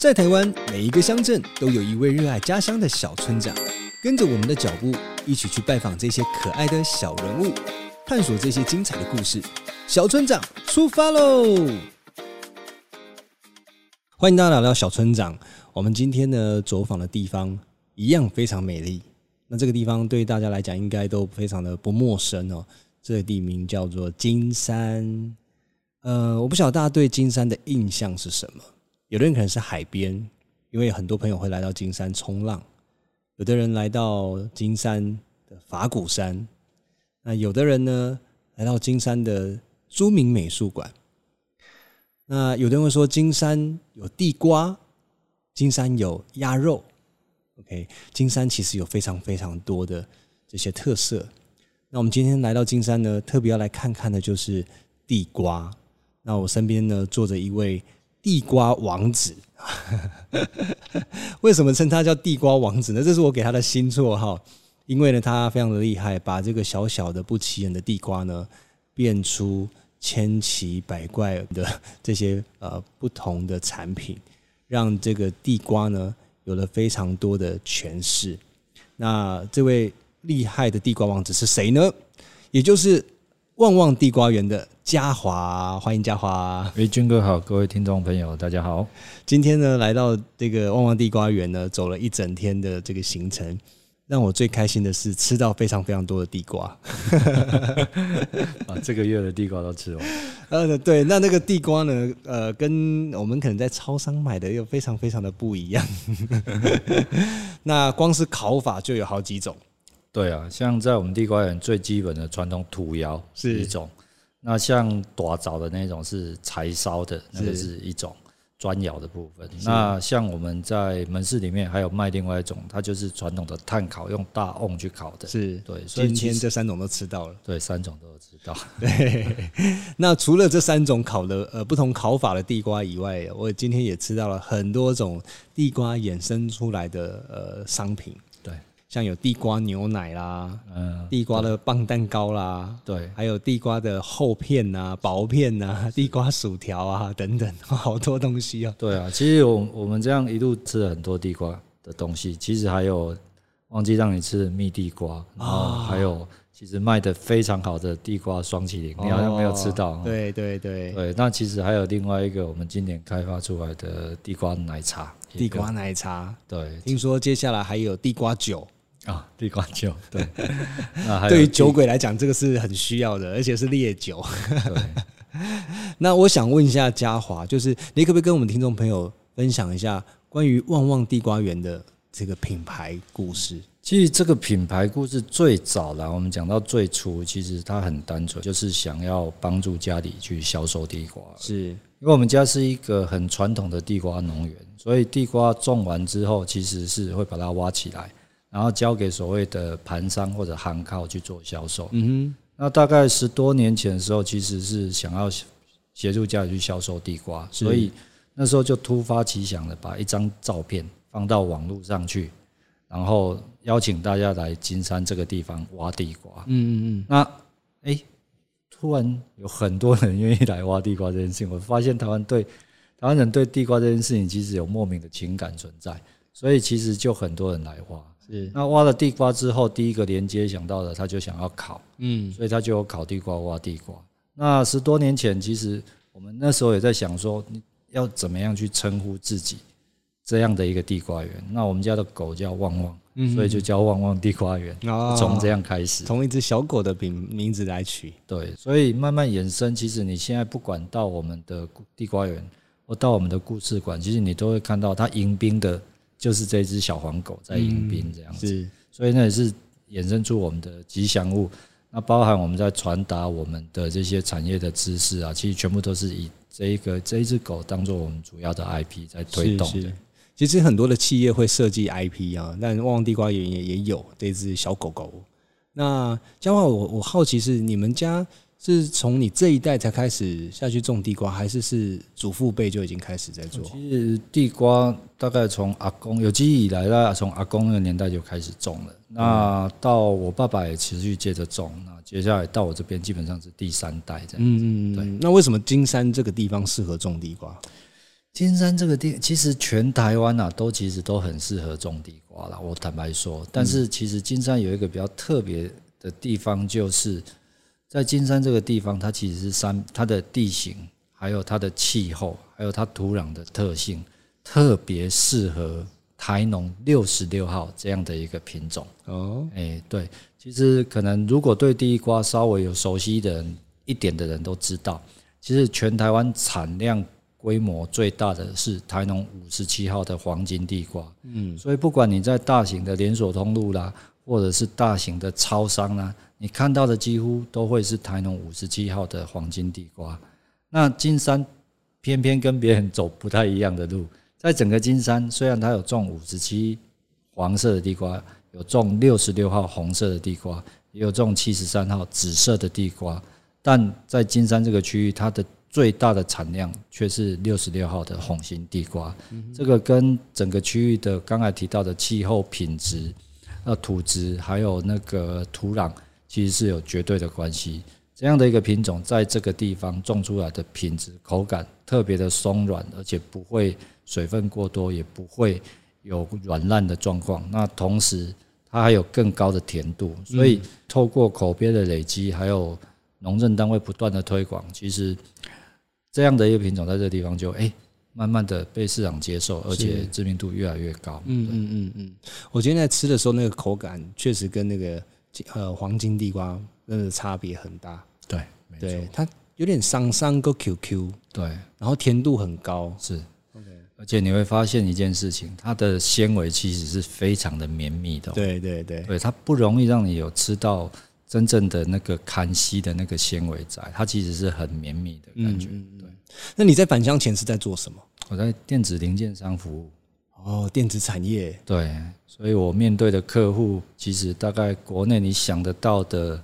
在台湾，每一个乡镇都有一位热爱家乡的小村长。跟着我们的脚步，一起去拜访这些可爱的小人物，探索这些精彩的故事。小村长出发喽！欢迎大家来到小村长。我们今天呢，走访的地方一样非常美丽。那这个地方对大家来讲，应该都非常的不陌生哦。这个地名叫做金山。呃，我不晓得大家对金山的印象是什么。有的人可能是海边，因为很多朋友会来到金山冲浪；有的人来到金山的法鼓山，那有的人呢来到金山的朱铭美术馆。那有的人会说金山有地瓜，金山有鸭肉。OK，金山其实有非常非常多的这些特色。那我们今天来到金山呢，特别要来看看的就是地瓜。那我身边呢坐着一位。地瓜王子，为什么称他叫地瓜王子呢？这是我给他的新绰号，因为呢，他非常的厉害，把这个小小的不起眼的地瓜呢，变出千奇百怪的这些呃不同的产品，让这个地瓜呢有了非常多的诠释。那这位厉害的地瓜王子是谁呢？也就是旺旺地瓜园的。嘉华，欢迎嘉华。哎，军哥好，各位听众朋友，大家好。今天呢，来到这个旺旺地瓜园呢，走了一整天的这个行程，让我最开心的是吃到非常非常多的地瓜。啊，这个月的地瓜都吃完。呃，对，那那个地瓜呢，呃，跟我们可能在超商买的又非常非常的不一样。那光是烤法就有好几种。对啊，像在我们地瓜园最基本的传统土窑是一种。那像大枣的那种是柴烧的，那个是一种砖窑的部分。那像我们在门市里面还有卖另外一种，它就是传统的炭烤，用大瓮去烤的。是对，所以今天这三种都吃到了。对，三种都有吃到。对，那除了这三种烤的呃不同烤法的地瓜以外，我今天也吃到了很多种地瓜衍生出来的呃商品。像有地瓜牛奶啦，嗯，地瓜的棒蛋糕啦，对，还有地瓜的厚片呐、薄片呐，地瓜薯条啊等等，好多东西啊。对啊，其实我我们这样一路吃了很多地瓜的东西，其实还有忘记让你吃的蜜地瓜，然后还有其实卖的非常好的地瓜双淇淋，你好像没有吃到。对对对对，那其实还有另外一个我们今年开发出来的地瓜奶茶，地瓜奶茶。对，听说接下来还有地瓜酒。啊，地瓜酒，对，对于酒鬼来讲，这个是很需要的，而且是烈酒。对，那我想问一下嘉华，就是你可不可以跟我们听众朋友分享一下关于旺旺地瓜园的这个品牌故事？其实这个品牌故事最早啦，我们讲到最初，其实它很单纯，就是想要帮助家里去销售地瓜。是因为我们家是一个很传统的地瓜农园，所以地瓜种完之后，其实是会把它挖起来。然后交给所谓的盘商或者行靠去做销售。嗯哼，那大概十多年前的时候，其实是想要协助家里去销售地瓜，所以那时候就突发奇想的把一张照片放到网络上去，然后邀请大家来金山这个地方挖地瓜。嗯嗯嗯。那哎，突然有很多人愿意来挖地瓜这件事情，我发现台湾对台湾人对地瓜这件事情其实有莫名的情感存在，所以其实就很多人来挖。是，那挖了地瓜之后，第一个连接想到的，他就想要烤，嗯，所以他就有烤地瓜、挖地瓜。那十多年前，其实我们那时候也在想说，你要怎么样去称呼自己这样的一个地瓜园？那我们家的狗叫旺旺，所以就叫旺旺地瓜园，从这样开始，从一只小狗的名名字来取。对，所以慢慢衍生。其实你现在不管到我们的地瓜园，或到我们的故事馆，其实你都会看到它迎宾的。就是这只小黄狗在迎宾这样子，所以那也是衍生出我们的吉祥物。那包含我们在传达我们的这些产业的知识啊，其实全部都是以这一个这一只狗当做我们主要的 IP 在推动的。其实很多的企业会设计 IP 啊，但旺旺地瓜园也也有这只小狗狗。那嘉华，我我好奇是你们家。是从你这一代才开始下去种地瓜，还是是祖父辈就已经开始在做？其实地瓜大概从阿公有记忆以来，那从阿公那个年代就开始种了。那到我爸爸也持续接着种，那接下来到我这边基本上是第三代这样子。嗯嗯，对。那为什么金山这个地方适合种地瓜？金山这个地，其实全台湾啊，都其实都很适合种地瓜啦。我坦白说，但是其实金山有一个比较特别的地方，就是在金山这个地方，它其实是山，它的地形，还有它的气候，还有它土壤的特性，特别适合台农六十六号这样的一个品种。哦，哎，对，其实可能如果对地瓜稍微有熟悉的人一点的人都知道，其实全台湾产量。规模最大的是台农五十七号的黄金地瓜，嗯，所以不管你在大型的连锁通路啦，或者是大型的超商啦，你看到的几乎都会是台农五十七号的黄金地瓜。那金山偏偏跟别人走不太一样的路，在整个金山，虽然它有种五十七黄色的地瓜，有种六十六号红色的地瓜，也有种七十三号紫色的地瓜，但在金山这个区域，它的最大的产量却是六十六号的红心地瓜，这个跟整个区域的刚才提到的气候品质、呃土质还有那个土壤，其实是有绝对的关系。这样的一个品种在这个地方种出来的品质、口感特别的松软，而且不会水分过多，也不会有软烂的状况。那同时它还有更高的甜度，所以透过口碑的累积，还有农政单位不断的推广，其实。这样的一个品种，在这个地方就哎，慢慢的被市场接受，而且知名度越来越高。嗯嗯嗯嗯，我今天在吃的时候，那个口感确实跟那个呃黄金地瓜真的差别很大。对，对，它有点桑桑个 QQ，对，然后甜度很高，是 OK。而且你会发现一件事情，它的纤维其实是非常的绵密的。对对对，对，它不容易让你有吃到。真正的那个看稀的那个纤维仔，它其实是很绵密的感觉。对，那你在返乡前是在做什么？我在电子零件商服务。哦，电子产业。对，所以我面对的客户，其实大概国内你想得到的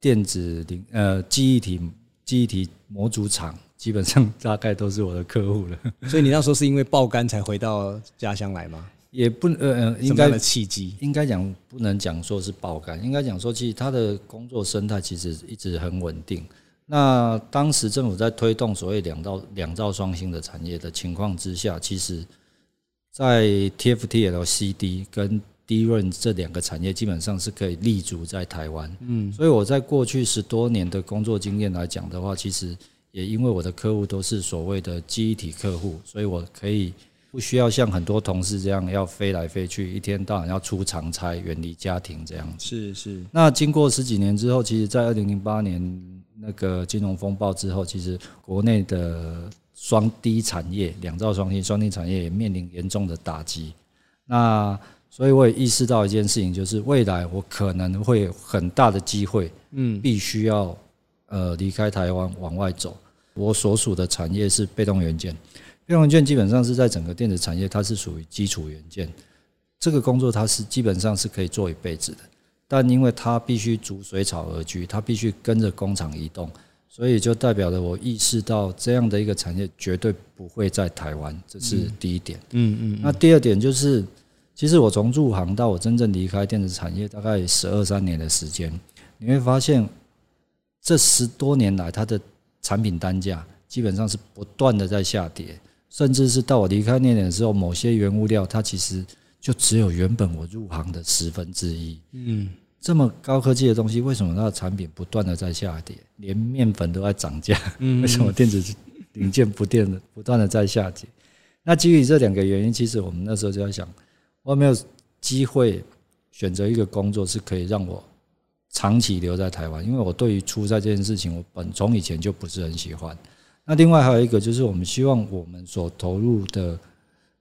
电子零呃记忆体记忆体模组厂，基本上大概都是我的客户了。所以你那时候是因为爆肝才回到家乡来吗？也不呃呃，应该的契机，应该讲不能讲说是爆肝，应该讲说其实他的工作生态其实一直很稳定。那当时政府在推动所谓两造两造双星的产业的情况之下，其实，在 TFT LCD 跟 DRAM 这两个产业基本上是可以立足在台湾。嗯，所以我在过去十多年的工作经验来讲的话，其实也因为我的客户都是所谓的记忆体客户，所以我可以。不需要像很多同事这样要飞来飞去，一天到晚要出长差，远离家庭这样子。是是。那经过十几年之后，其实，在二零零八年那个金融风暴之后，其实国内的双低产业、两造双低双低产业也面临严重的打击。那所以我也意识到一件事情，就是未来我可能会有很大的机会，嗯，必须要呃离开台湾往外走。我所属的产业是被动元件。被动元件基本上是在整个电子产业，它是属于基础元件。这个工作它是基本上是可以做一辈子的，但因为它必须逐水草而居，它必须跟着工厂移动，所以就代表了我意识到这样的一个产业绝对不会在台湾，这是第一点。嗯嗯。那第二点就是，其实我从入行到我真正离开电子产业，大概十二三年的时间，你会发现这十多年来它的产品单价基本上是不断的在下跌。甚至是到我离开那年的时候，某些原物料它其实就只有原本我入行的十分之一。嗯，这么高科技的东西，为什么它的产品不断的在下跌？连面粉都在涨价，为什么电子零件不断的不断的在下跌？那基于这两个原因，其实我们那时候就在想，我有没有机会选择一个工作是可以让我长期留在台湾？因为我对于出差这件事情，我本从以前就不是很喜欢。那另外还有一个就是，我们希望我们所投入的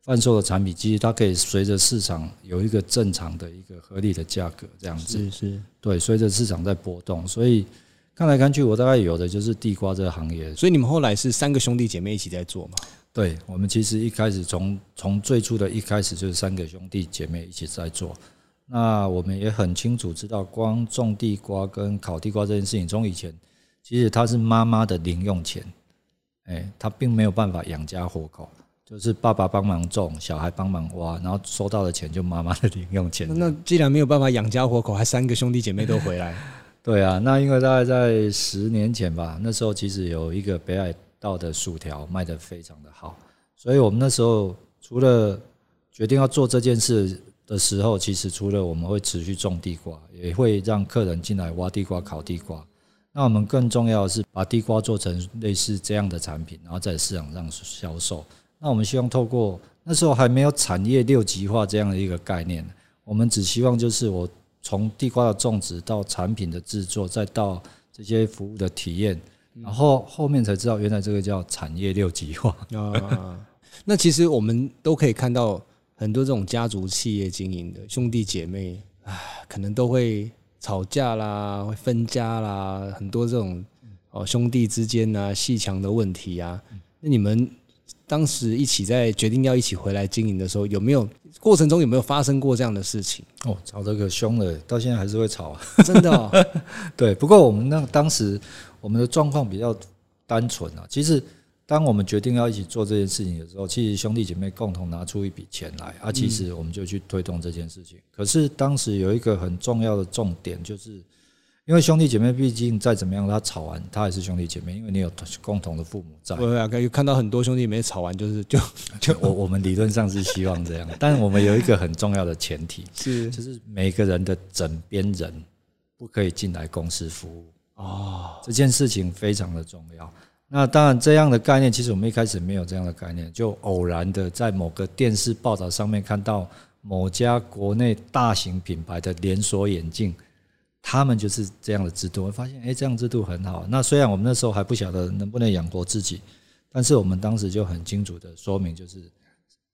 贩售的产品，其实它可以随着市场有一个正常的一个合理的价格，这样子。是是。对，随着市场在波动，所以看来看去，我大概有的就是地瓜这个行业。所以你们后来是三个兄弟姐妹一起在做嘛？对，我们其实一开始从从最初的一开始就是三个兄弟姐妹一起在做。那我们也很清楚知道，光种地瓜跟烤地瓜这件事情，从以前其实它是妈妈的零用钱。哎，他并没有办法养家活口，就是爸爸帮忙种，小孩帮忙挖，然后收到的钱就妈妈的零用钱。那既然没有办法养家活口，还三个兄弟姐妹都回来？对啊，那因为大概在十年前吧，那时候其实有一个北海道的薯条卖得非常的好，所以我们那时候除了决定要做这件事的时候，其实除了我们会持续种地瓜，也会让客人进来挖地瓜、烤地瓜。那我们更重要的是把地瓜做成类似这样的产品，然后在市场上销售。那我们希望透过那时候还没有产业六级化这样的一个概念，我们只希望就是我从地瓜的种植到产品的制作，再到这些服务的体验，然后后面才知道原来这个叫产业六级化啊。那其实我们都可以看到很多这种家族企业经营的兄弟姐妹，唉，可能都会。吵架啦，会分家啦，很多这种哦兄弟之间啊鬩墙的问题啊。那你们当时一起在决定要一起回来经营的时候，有没有过程中有没有发生过这样的事情？哦，吵得可凶了，到现在还是会吵啊，真的哦。对，不过我们那当时我们的状况比较单纯啊，其实。当我们决定要一起做这件事情的时候，其实兄弟姐妹共同拿出一笔钱来啊，其实我们就去推动这件事情。可是当时有一个很重要的重点，就是因为兄弟姐妹毕竟再怎么样，他吵完他还是兄弟姐妹，因为你有共同的父母在。对啊，可以看到很多兄弟姐妹吵完就是就 就我我们理论上是希望这样，但我们有一个很重要的前提是，就是每个人的枕边人不可以进来公司服务哦，这件事情非常的重要。那当然，这样的概念其实我们一开始没有这样的概念，就偶然的在某个电视报道上面看到某家国内大型品牌的连锁眼镜，他们就是这样的制度，我发现哎，这样制度很好。那虽然我们那时候还不晓得能不能养活自己，但是我们当时就很清楚的说明，就是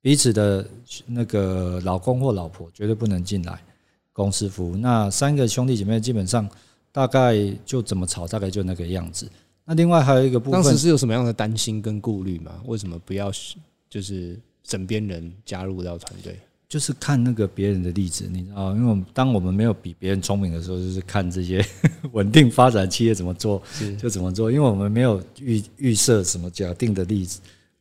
彼此的那个老公或老婆绝对不能进来公司服务。那三个兄弟姐妹基本上大概就怎么吵，大概就那个样子。那另外还有一个部分，当时是有什么样的担心跟顾虑吗？为什么不要就是枕边人加入到团队？就是看那个别人的例子，你知道，因为我们当我们没有比别人聪明的时候，就是看这些 稳定发展企业怎么做就怎么做，因为我们没有预预设什么假定的立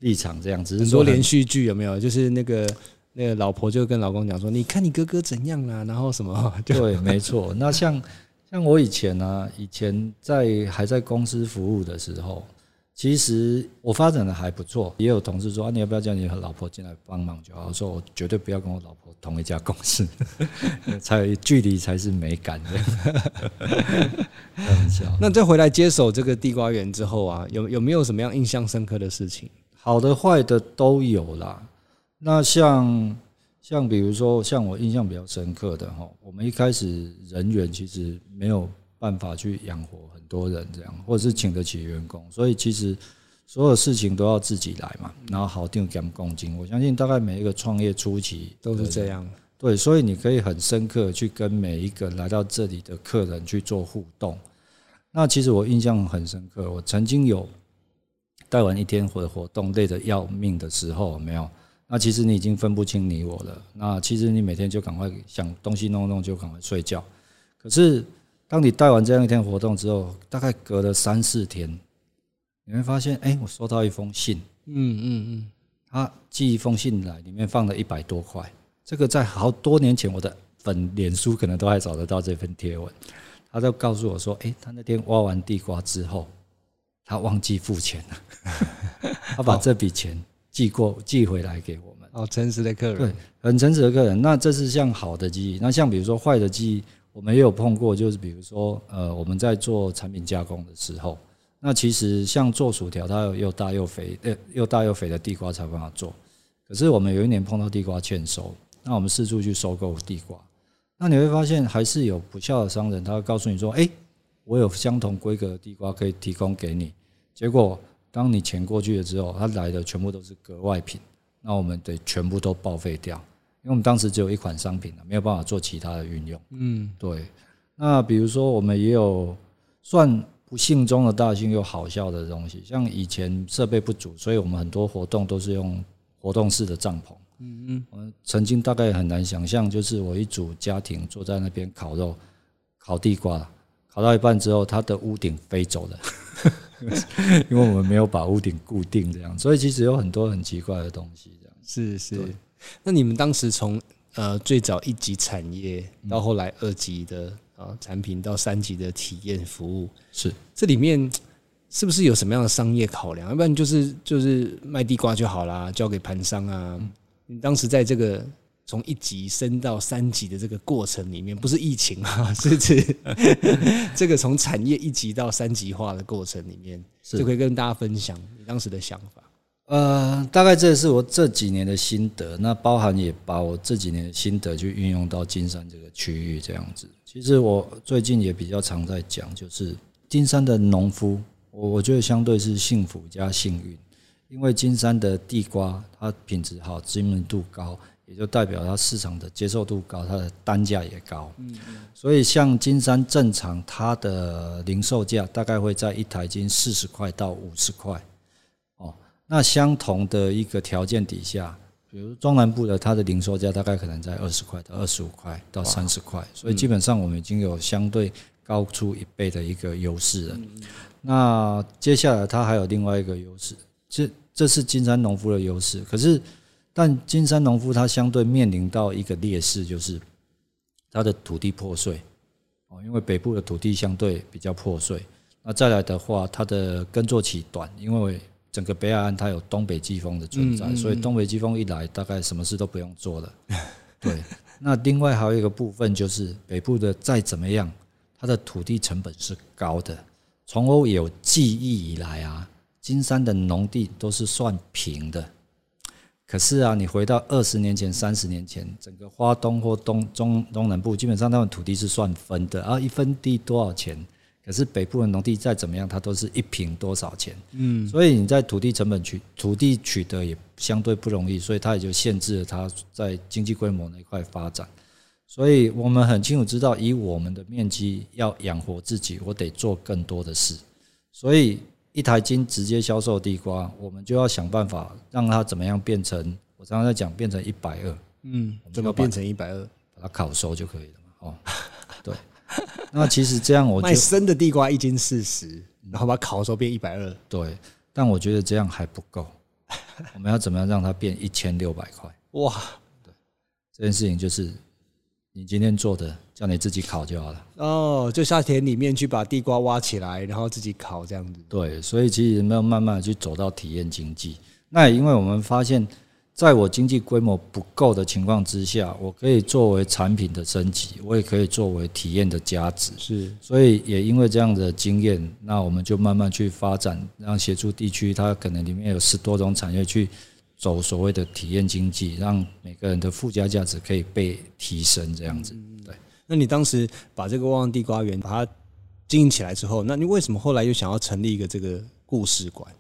立场，这样子。很多连续剧有没有？就是那个那个老婆就跟老公讲说：“你看你哥哥怎样啊？”然后什么？对，没错。那像。像我以前呢、啊，以前在还在公司服务的时候，其实我发展的还不错。也有同事说啊，你要不要叫你和老婆进来帮忙就好？我说我绝对不要跟我老婆同一家公司，才距离才是美感。那再回来接手这个地瓜园之后啊，有有没有什么样印象深刻的事情？好的坏的都有啦。那像。像比如说，像我印象比较深刻的哈，我们一开始人员其实没有办法去养活很多人这样，或者是请得起员工，所以其实所有事情都要自己来嘛，然后好定给公斤。我相信大概每一个创业初期都是这样，对，所以你可以很深刻去跟每一个来到这里的客人去做互动。那其实我印象很深刻，我曾经有带完一天的活动累得要命的时候，没有？那其实你已经分不清你我了。那其实你每天就赶快想东西弄弄，就赶快睡觉。可是当你带完这样一天活动之后，大概隔了三四天，你会发现，哎，我收到一封信。嗯嗯嗯，他寄一封信来，里面放了一百多块。这个在好多年前，我的粉脸书可能都还找得到这份贴文。他就告诉我说，哎，他那天挖完地瓜之后，他忘记付钱了。他把这笔钱。寄过寄回来给我们哦，诚实的客人，对，很诚实的客人。那这是像好的记忆，那像比如说坏的记忆，我们也有碰过，就是比如说呃，我们在做产品加工的时候，那其实像做薯条，它有又大又肥，呃，又大又肥的地瓜才办法做。可是我们有一年碰到地瓜欠收，那我们四处去收购地瓜，那你会发现还是有不孝的商人，他会告诉你说，哎，我有相同规格的地瓜可以提供给你，结果。当你钱过去了之后，他来的全部都是格外品，那我们得全部都报废掉，因为我们当时只有一款商品了，没有办法做其他的运用。嗯，对。那比如说，我们也有算不幸中的大幸又好笑的东西，像以前设备不足，所以我们很多活动都是用活动式的帐篷。嗯嗯，我们曾经大概很难想象，就是我一组家庭坐在那边烤肉、烤地瓜，烤到一半之后，它的屋顶飞走了。因为我们没有把屋顶固定，这样，所以其实有很多很奇怪的东西，这样是是。那你们当时从呃最早一级产业到后来二级的啊产品到三级的体验服务，是这里面是不是有什么样的商业考量？要不然就是就是卖地瓜就好啦，交给盘商啊。你当时在这个从一级升到三级的这个过程里面，不是疫情啊，是指 这个从产业一级到三级化的过程里面，就可以跟大家分享你当时的想法。呃，大概这是我这几年的心得，那包含也把我这几年的心得去运用到金山这个区域这样子。其实我最近也比较常在讲，就是金山的农夫，我我觉得相对是幸福加幸运，因为金山的地瓜它品质好，知名度高，也就代表它市场的接受度高，它的单价也高。嗯，所以像金山正常它的零售价大概会在一台斤四十块到五十块。哦那相同的一个条件底下，比如中南部的它的零售价大概可能在二十块到二十五块到三十块，所以基本上我们已经有相对高出一倍的一个优势了。那接下来它还有另外一个优势，这这是金山农夫的优势。可是，但金山农夫它相对面临到一个劣势，就是它的土地破碎哦，因为北部的土地相对比较破碎。那再来的话，它的耕作期短，因为整个北海岸它有东北季风的存在，所以东北季风一来，大概什么事都不用做了。对，那另外还有一个部分就是北部的再怎么样，它的土地成本是高的。从我有记忆以来啊，金山的农地都是算平的。可是啊，你回到二十年前、三十年前，整个花东或东中东南部，基本上他们土地是算分的，啊，一分地多少钱？可是北部的农地再怎么样，它都是一平多少钱？嗯，所以你在土地成本取土地取得也相对不容易，所以它也就限制了它在经济规模那一块发展。所以我们很清楚知道，以我们的面积要养活自己，我得做更多的事。所以一台斤直接销售地瓜，我们就要想办法让它怎么样变成，我常常在讲变成一百二。嗯，怎么变成一百二？把它烤熟就可以了嘛。哦，对。那其实这样，我卖生的地瓜一斤四十，然后把它烤熟变一百二。对，但我觉得这样还不够，我们要怎么样让它变一千六百块？哇！对，这件事情就是你今天做的，叫你自己烤就好了。哦，就下田里面去把地瓜挖起来，然后自己烤这样子。对，所以其实没有慢慢的去走到体验经济。那也因为我们发现。在我经济规模不够的情况之下，我可以作为产品的升级，我也可以作为体验的价值。是，所以也因为这样的经验，那我们就慢慢去发展，让协助地区它可能里面有十多种产业去走所谓的体验经济，让每个人的附加价值可以被提升。这样子，对。那你当时把这个旺旺地瓜园把它经营起来之后，那你为什么后来又想要成立一个这个故事馆？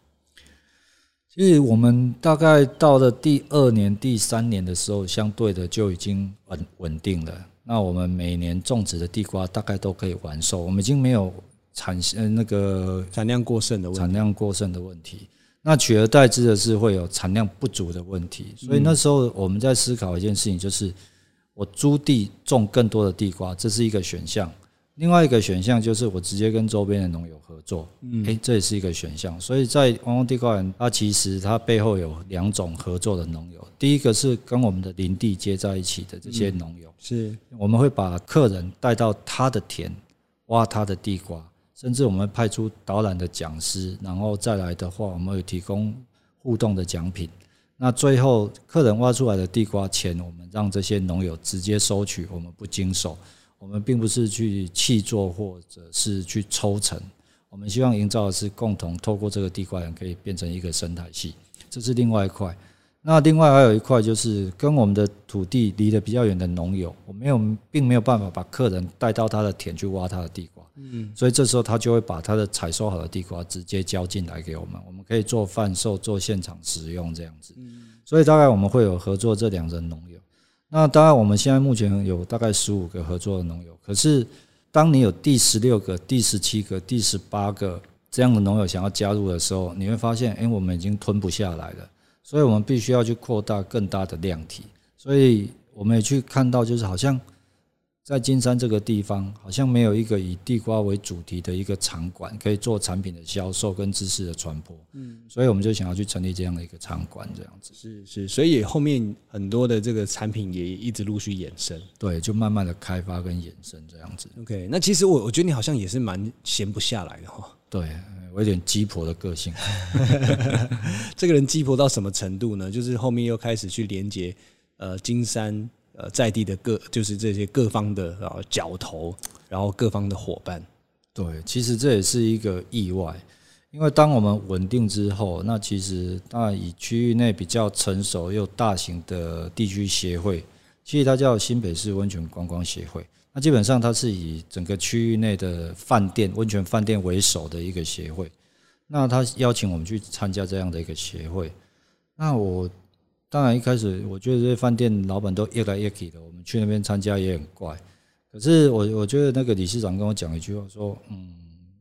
其实我们大概到了第二年、第三年的时候，相对的就已经稳稳定了。那我们每年种植的地瓜大概都可以完售，我们已经没有产呃那个产量过剩的。产量过剩的问题。那取而代之的是会有产量不足的问题。所以那时候我们在思考一件事情，就是我租地种更多的地瓜，这是一个选项。另外一个选项就是我直接跟周边的农友合作，嗯，诶，这也是一个选项。所以在旺旺地瓜园，它其实它背后有两种合作的农友。第一个是跟我们的林地接在一起的这些农友，是我们会把客人带到他的田挖他的地瓜，甚至我们派出导览的讲师，然后再来的话，我们会提供互动的奖品。那最后客人挖出来的地瓜钱，我们让这些农友直接收取，我们不经手。我们并不是去契作或者是去抽成，我们希望营造的是共同透过这个地瓜园可以变成一个生态系，这是另外一块。那另外还有一块就是跟我们的土地离得比较远的农友，我没有并没有办法把客人带到他的田去挖他的地瓜，嗯，所以这时候他就会把他的采收好的地瓜直接交进来给我们，我们可以做贩售、做现场食用这样子。所以大概我们会有合作这两人农友。那当然，我们现在目前有大概十五个合作的农友。可是，当你有第十六个、第十七个、第十八个这样的农友想要加入的时候，你会发现，哎，我们已经吞不下来了。所以我们必须要去扩大更大的量体。所以我们也去看到，就是好像。在金山这个地方，好像没有一个以地瓜为主题的一个场馆，可以做产品的销售跟知识的传播。嗯，所以我们就想要去成立这样的一个场馆，这样子。是是，所以后面很多的这个产品也一直陆续衍生。对，就慢慢的开发跟衍生这样子。OK，那其实我我觉得你好像也是蛮闲不下来的哈。对，我有点鸡婆的个性。这个人鸡婆到什么程度呢？就是后面又开始去连接呃金山呃在地的各，就是这些各方的啊角头，然后各方的伙伴。对，其实这也是一个意外，因为当我们稳定之后，那其实那以区域内比较成熟又大型的地区协会，其实它叫新北市温泉观光协会。那基本上它是以整个区域内的饭店、温泉饭店为首的一个协会。那他邀请我们去参加这样的一个协会，那我当然一开始我觉得这些饭店老板都越来越气的，我们去那边参加也很怪。可是我我觉得那个理事长跟我讲一句话说，嗯，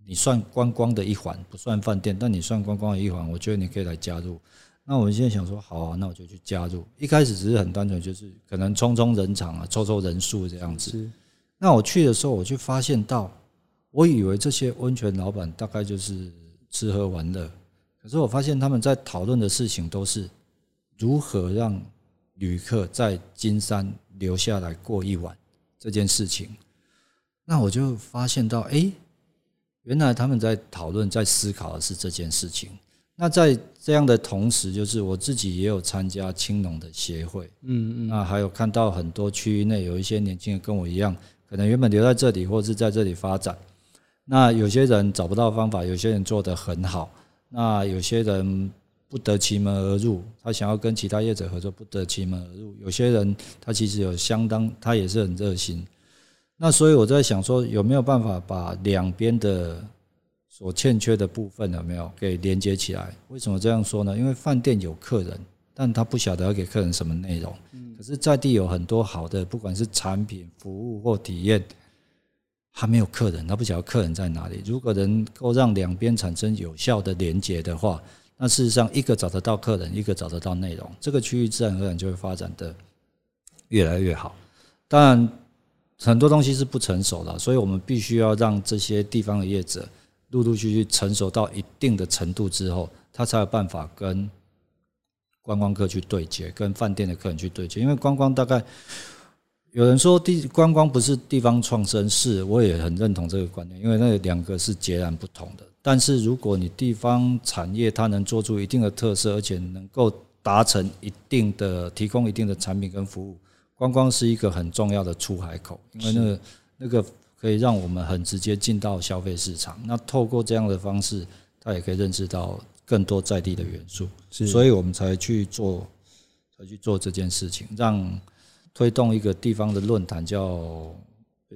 你算观光的一环，不算饭店，但你算观光的一环，我觉得你可以来加入。那我们现在想说，好啊，那我就去加入。一开始只是很单纯，就是可能冲冲人场啊，凑凑人数这样子。那我去的时候，我就发现到，我以为这些温泉老板大概就是吃喝玩乐，可是我发现他们在讨论的事情都是如何让旅客在金山留下来过一晚。这件事情，那我就发现到，哎，原来他们在讨论、在思考的是这件事情。那在这样的同时，就是我自己也有参加青农的协会，嗯嗯，那还有看到很多区域内有一些年轻人跟我一样，可能原本留在这里，或是在这里发展。那有些人找不到方法，有些人做得很好，那有些人。不得其门而入，他想要跟其他业者合作，不得其门而入。有些人他其实有相当，他也是很热心。那所以我在想说，有没有办法把两边的所欠缺的部分有没有给连接起来？为什么这样说呢？因为饭店有客人，但他不晓得要给客人什么内容。是在地有很多好的，不管是产品、服务或体验，还没有客人，他不晓得客人在哪里。如果能够让两边产生有效的连接的话，那事实上，一个找得到客人，一个找得到内容，这个区域自然而然就会发展的越来越好。当然，很多东西是不成熟的，所以我们必须要让这些地方的业者陆陆续续成熟到一定的程度之后，他才有办法跟观光客去对接，跟饭店的客人去对接。因为观光大概有人说地观光不是地方创生，是我也很认同这个观念，因为那两个是截然不同的。但是如果你地方产业它能做出一定的特色，而且能够达成一定的提供一定的产品跟服务，观光是一个很重要的出海口，因为那个那个可以让我们很直接进到消费市场。那透过这样的方式，他也可以认识到更多在地的元素，所以我们才去做，才去做这件事情，让推动一个地方的论坛叫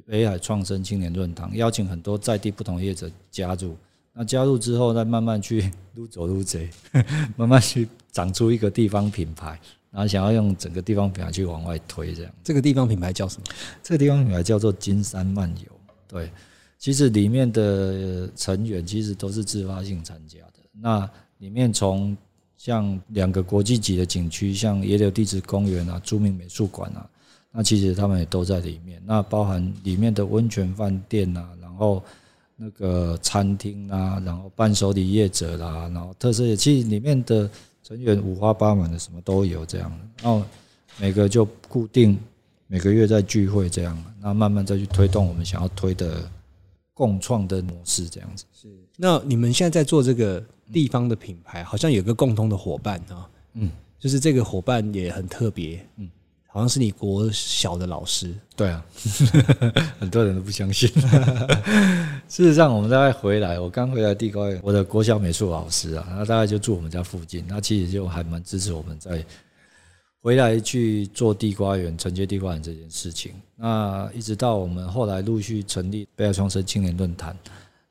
北海创生青年论坛，邀请很多在地不同业者加入。那加入之后，再慢慢去 撸走撸贼，慢慢去长出一个地方品牌，然后想要用整个地方品牌去往外推，这样。这个地方品牌叫什么？这个地方品牌叫做金山漫游。对，其实里面的成员其实都是自发性参加的。那里面从像两个国际级的景区，像野柳地质公园啊、著名美术馆啊，那其实他们也都在里面。那包含里面的温泉饭店啊，然后。那个餐厅啊，然后伴手礼业者啦，然后特色其实里面的成员五花八门的，什么都有这样。然后每个就固定每个月在聚会这样，那慢慢再去推动我们想要推的共创的模式这样子。是。那你们现在在做这个地方的品牌，好像有个共同的伙伴啊，嗯，就是这个伙伴也很特别，嗯。好像是你国小的老师，对啊，很多人都不相信。事实上，我们大概回来，我刚回来地瓜园，我的国小美术老师啊，他大概就住我们家附近，他其实就还蛮支持我们在回来去做地瓜园、承接地瓜园这件事情。那一直到我们后来陆续成立北海创生青年论坛。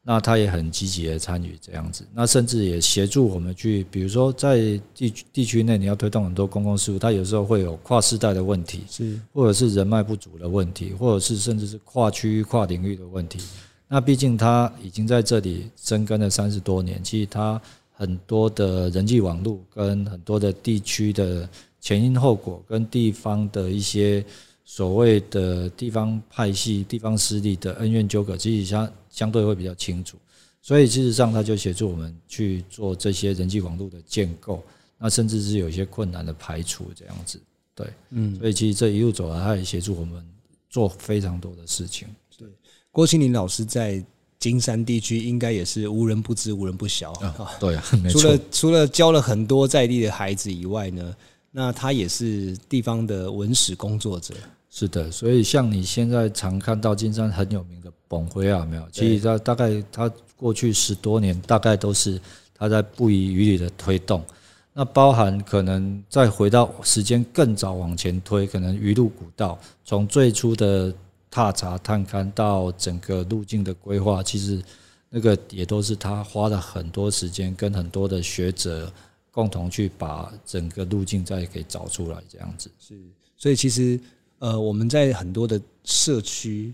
那他也很积极的参与这样子，那甚至也协助我们去，比如说在地地区内你要推动很多公共事务，他有时候会有跨世代的问题，是或者是人脉不足的问题，或者是甚至是跨区域、跨领域的问题。那毕竟他已经在这里生根了三十多年，其实他很多的人际网络跟很多的地区的前因后果，跟地方的一些所谓的地方派系、地方势力的恩怨纠葛，其实像。相对会比较清楚，所以事实上他就协助我们去做这些人际网络的建构，那甚至是有一些困难的排除这样子，对，嗯，所以其实这一路走来，他也协助我们做非常多的事情。对，郭庆林老师在金山地区应该也是无人不知、无人不晓啊。对 啊，除了除了教了很多在地的孩子以外呢，那他也是地方的文史工作者。是的，所以像你现在常看到金山很有名的崩灰啊，没有？其实他大概他过去十多年，大概都是他在不遗余力的推动。那包含可能再回到时间更早往前推，可能鱼路古道从最初的踏查探勘到整个路径的规划，其实那个也都是他花了很多时间跟很多的学者共同去把整个路径再给找出来，这样子是。所以其实呃，我们在很多的社区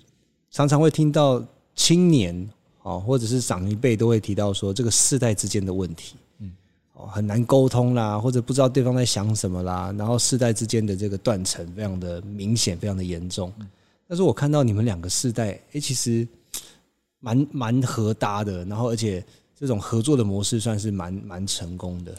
常常会听到青年哦，或者是长一辈都会提到说这个世代之间的问题。嗯，哦很难沟通啦，或者不知道对方在想什么啦，然后世代之间的这个断层非常的明显，非常的严重。但是我看到你们两个世代，哎，其实蛮蛮合搭的，然后而且这种合作的模式算是蛮蛮成功的。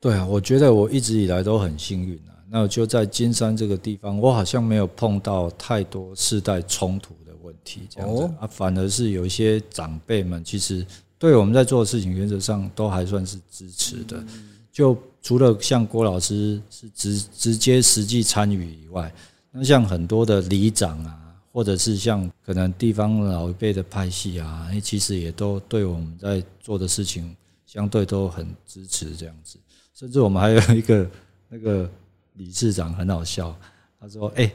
对啊，我觉得我一直以来都很幸运啊。那就在金山这个地方，我好像没有碰到太多世代冲突的问题，这样子啊，反而是有一些长辈们其实。对我们在做的事情，原则上都还算是支持的。就除了像郭老师是直直接实际参与以外，那像很多的里长啊，或者是像可能地方老一辈的派系啊，其实也都对我们在做的事情相对都很支持这样子。甚至我们还有一个那个理事长很好笑，他说：“哎，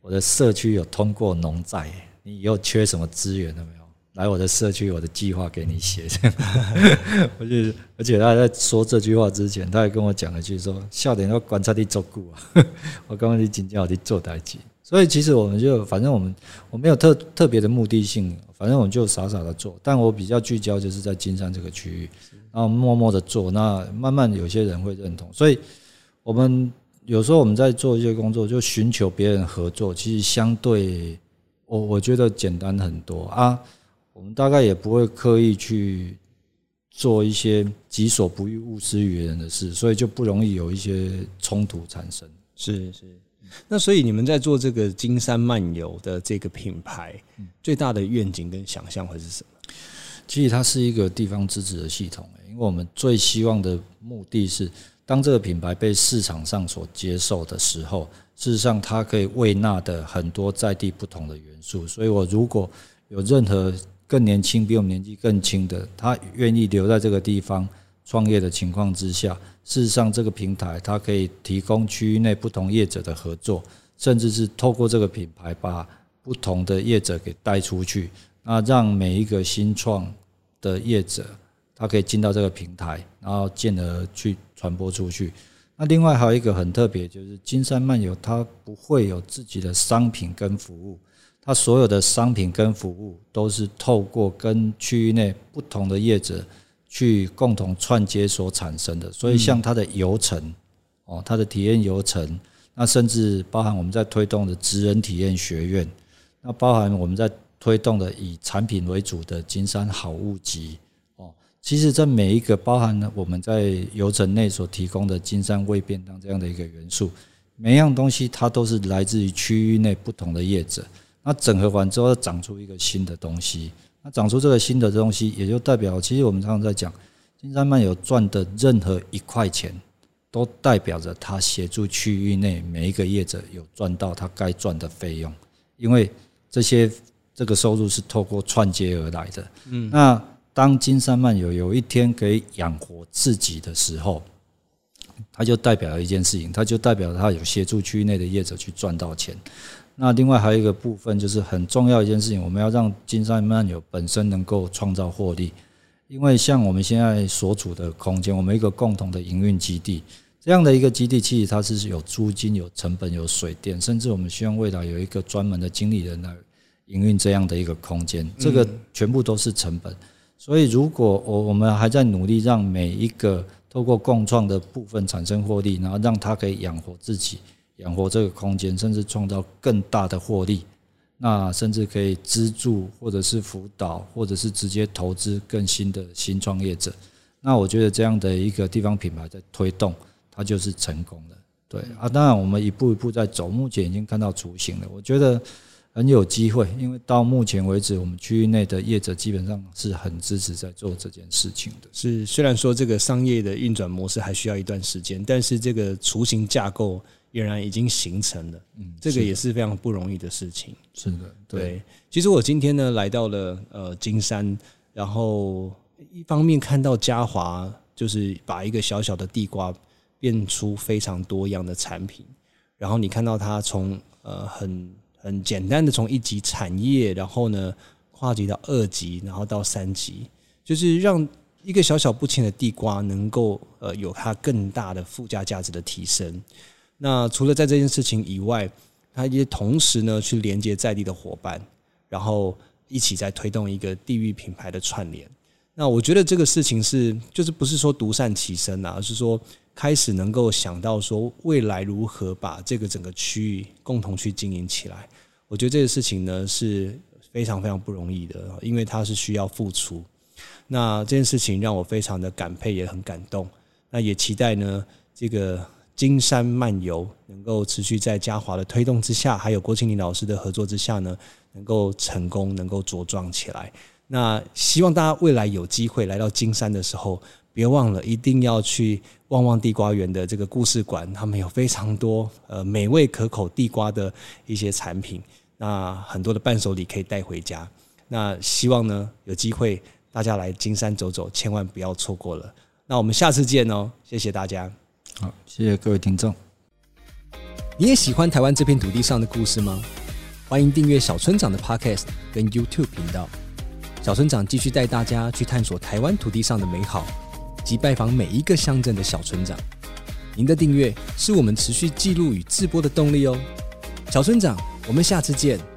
我的社区有通过农债，你以后缺什么资源了没有？”来我的社区，我的计划给你写。我就，而且他在说这句话之前，他还跟我讲了一句说：“笑点要观察力足够啊。”我刚刚你紧张，我去做代志。所以其实我们就反正我们我没有特特别的目的性，反正我们就傻傻的做。但我比较聚焦就是在金山这个区域，然后默默的做。那慢慢有些人会认同，所以我们有时候我们在做一些工作，就寻求别人合作，其实相对我我觉得简单很多啊。我们大概也不会刻意去做一些己所不欲，勿施于人的事，所以就不容易有一些冲突产生。是是，那所以你们在做这个金山漫游的这个品牌，最大的愿景跟想象会是什么？其实它是一个地方自治的系统，因为我们最希望的目的是，当这个品牌被市场上所接受的时候，事实上它可以为纳的很多在地不同的元素。所以我如果有任何更年轻，比我们年纪更轻的，他愿意留在这个地方创业的情况之下，事实上，这个平台它可以提供区域内不同业者的合作，甚至是透过这个品牌把不同的业者给带出去，那让每一个新创的业者，他可以进到这个平台，然后进而去传播出去。那另外还有一个很特别，就是金山漫游，它不会有自己的商品跟服务。它所有的商品跟服务都是透过跟区域内不同的业者去共同串接所产生的，所以像它的游程哦，它的体验游程，那甚至包含我们在推动的职人体验学院，那包含我们在推动的以产品为主的金山好物集，其实这每一个包含了我们在游程内所提供的金山味便当这样的一个元素，每一样东西它都是来自于区域内不同的业者。那整合完之后，长出一个新的东西。那长出这个新的东西，也就代表，其实我们常常在讲，金山漫游赚的任何一块钱，都代表着他协助区域内每一个业者有赚到他该赚的费用，因为这些这个收入是透过串接而来的。嗯，那当金山漫游有一天可以养活自己的时候，它就代表了一件事情，它就代表它有协助区域内的业者去赚到钱。那另外还有一个部分，就是很重要一件事情，我们要让金山漫游本身能够创造获利。因为像我们现在所处的空间，我们一个共同的营运基地，这样的一个基地，其实它是有租金、有成本、有水电，甚至我们希望未来有一个专门的经理人来营运这样的一个空间，这个全部都是成本。所以，如果我我们还在努力让每一个透过共创的部分产生获利，然后让它可以养活自己。养活这个空间，甚至创造更大的获利，那甚至可以资助或者是辅导，或者是直接投资更新的新创业者。那我觉得这样的一个地方品牌在推动，它就是成功的。对啊，当然我们一步一步在走，目前已经看到雏形了。我觉得，很有机会，因为到目前为止，我们区域内的业者基本上是很支持在做这件事情的。是，虽然说这个商业的运转模式还需要一段时间，但是这个雏形架构俨然已经形成了。嗯，这个也是非常不容易的事情。是的，对。对，其实我今天呢来到了呃金山，然后一方面看到嘉华就是把一个小小的地瓜变出非常多样的产品，然后你看到它从呃很。很简单的，从一级产业，然后呢跨级到二级，然后到三级，就是让一个小小不起的地瓜能够呃有它更大的附加价值的提升。那除了在这件事情以外，它也同时呢去连接在地的伙伴，然后一起在推动一个地域品牌的串联。那我觉得这个事情是就是不是说独善其身啊，而是说开始能够想到说未来如何把这个整个区域共同去经营起来。我觉得这个事情呢是非常非常不容易的，因为它是需要付出。那这件事情让我非常的感佩，也很感动。那也期待呢，这个金山漫游能够持续在嘉华的推动之下，还有郭庆林老师的合作之下呢，能够成功，能够茁壮起来。那希望大家未来有机会来到金山的时候，别忘了一定要去旺旺地瓜园的这个故事馆，他们有非常多呃美味可口地瓜的一些产品。那很多的伴手礼可以带回家。那希望呢，有机会大家来金山走走，千万不要错过了。那我们下次见哦，谢谢大家。好，谢谢各位听众。你也喜欢台湾这片土地上的故事吗？欢迎订阅小村长的 Podcast 跟 YouTube 频道。小村长继续带大家去探索台湾土地上的美好，及拜访每一个乡镇的小村长。您的订阅是我们持续记录与制播的动力哦。小村长。我们下次见。